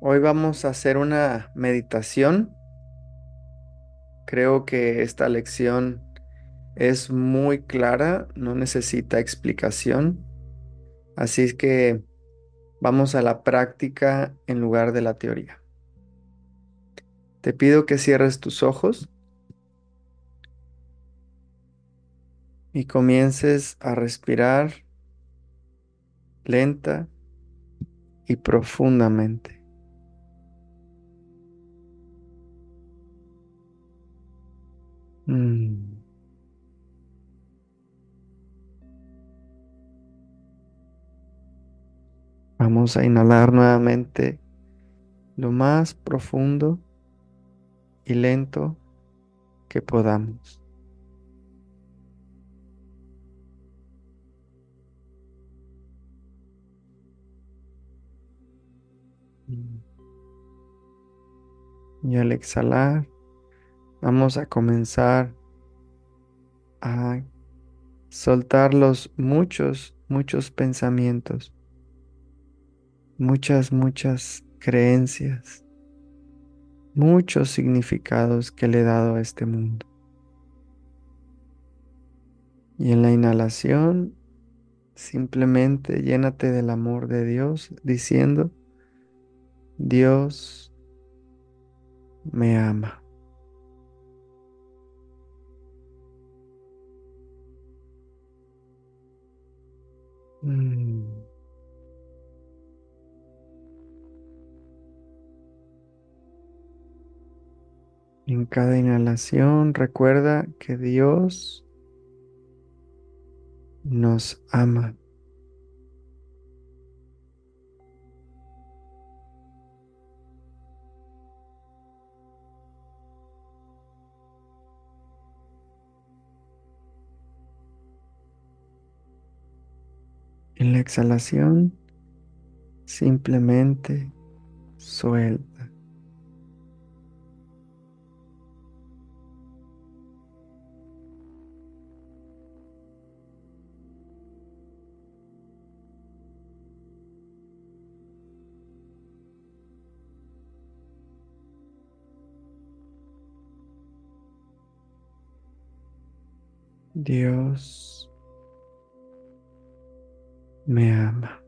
Hoy vamos a hacer una meditación. Creo que esta lección es muy clara, no necesita explicación. Así que vamos a la práctica en lugar de la teoría. Te pido que cierres tus ojos y comiences a respirar lenta y profundamente. Mm. Vamos a inhalar nuevamente lo más profundo y lento que podamos. Y al exhalar, vamos a comenzar a soltar los muchos, muchos pensamientos, muchas, muchas creencias, muchos significados que le he dado a este mundo. Y en la inhalación, simplemente llénate del amor de Dios diciendo, Dios me ama. Mm. En cada inhalación recuerda que Dios nos ama. En la exhalación, simplemente suelta. Dios me ama.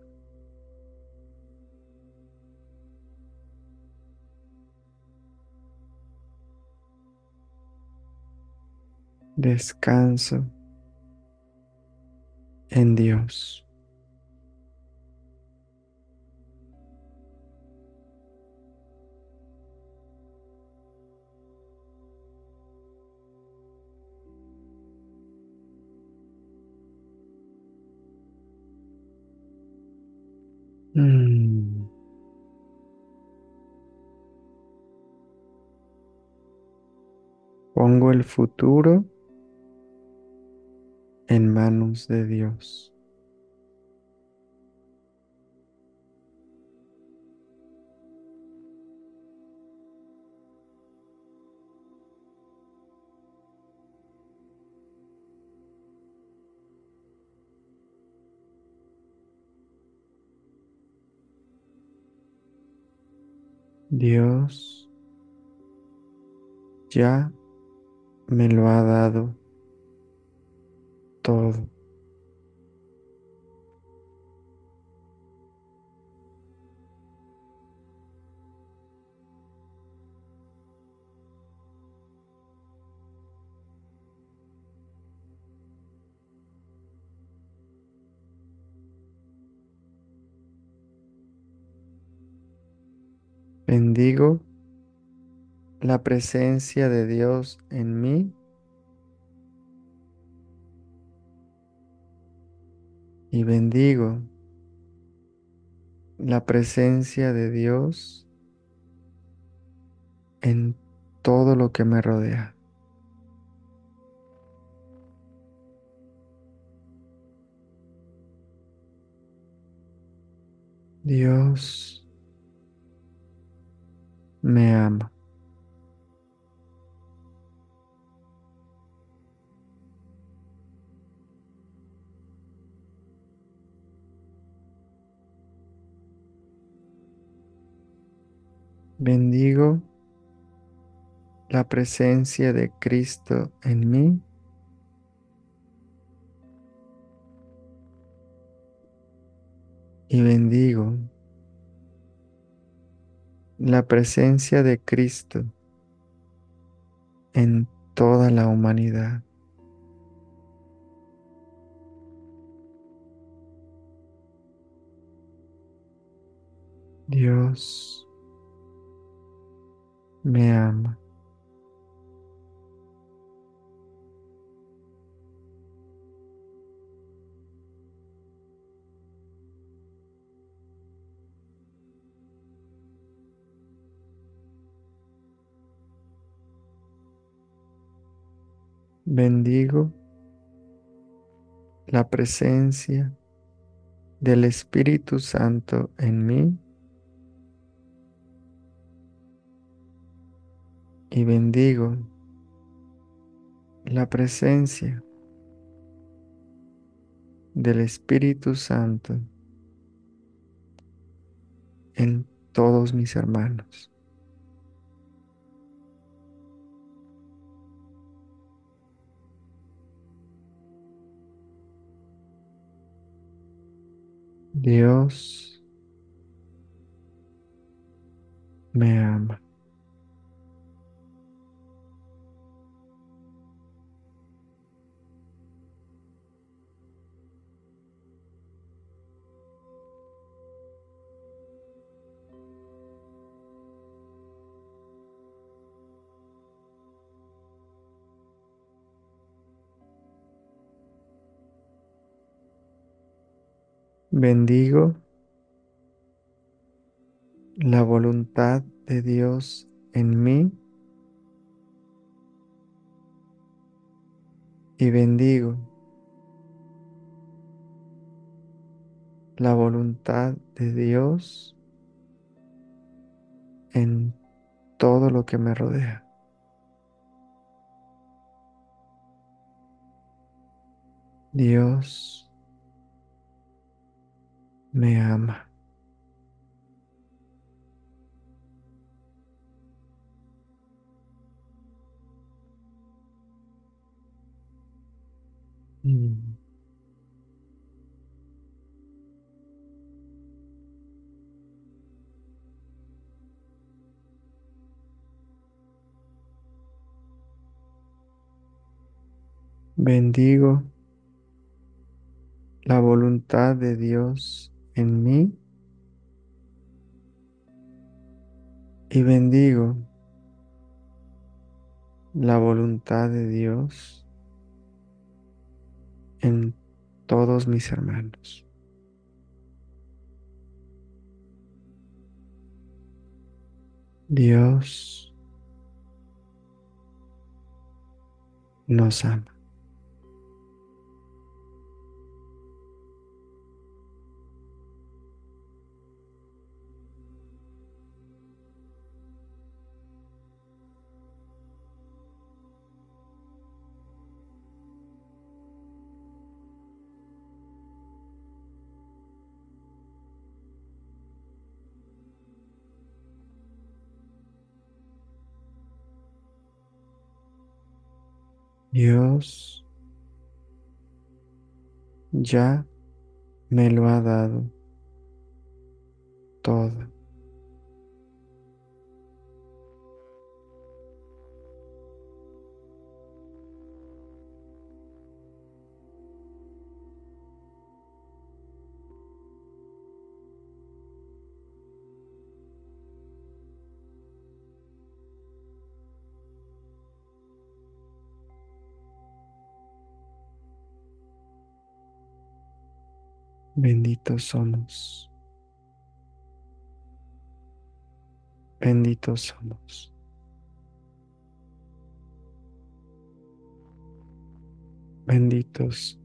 Descanso en Dios. Pongo el futuro en manos de Dios. Dios ya me lo ha dado todo. Bendigo la presencia de Dios en mí y bendigo la presencia de Dios en todo lo que me rodea. Dios me ama. Bendigo la presencia de Cristo en mí. Y bendigo la presencia de Cristo en toda la humanidad. Dios me ama. Bendigo la presencia del Espíritu Santo en mí y bendigo la presencia del Espíritu Santo en todos mis hermanos. Dios me ama. Bendigo la voluntad de Dios en mí y bendigo la voluntad de Dios en todo lo que me rodea. Dios me ama. Mm. Bendigo la voluntad de Dios en mí y bendigo la voluntad de Dios en todos mis hermanos. Dios nos ama. Dios ya me lo ha dado todo. Benditos somos. Benditos somos. Benditos.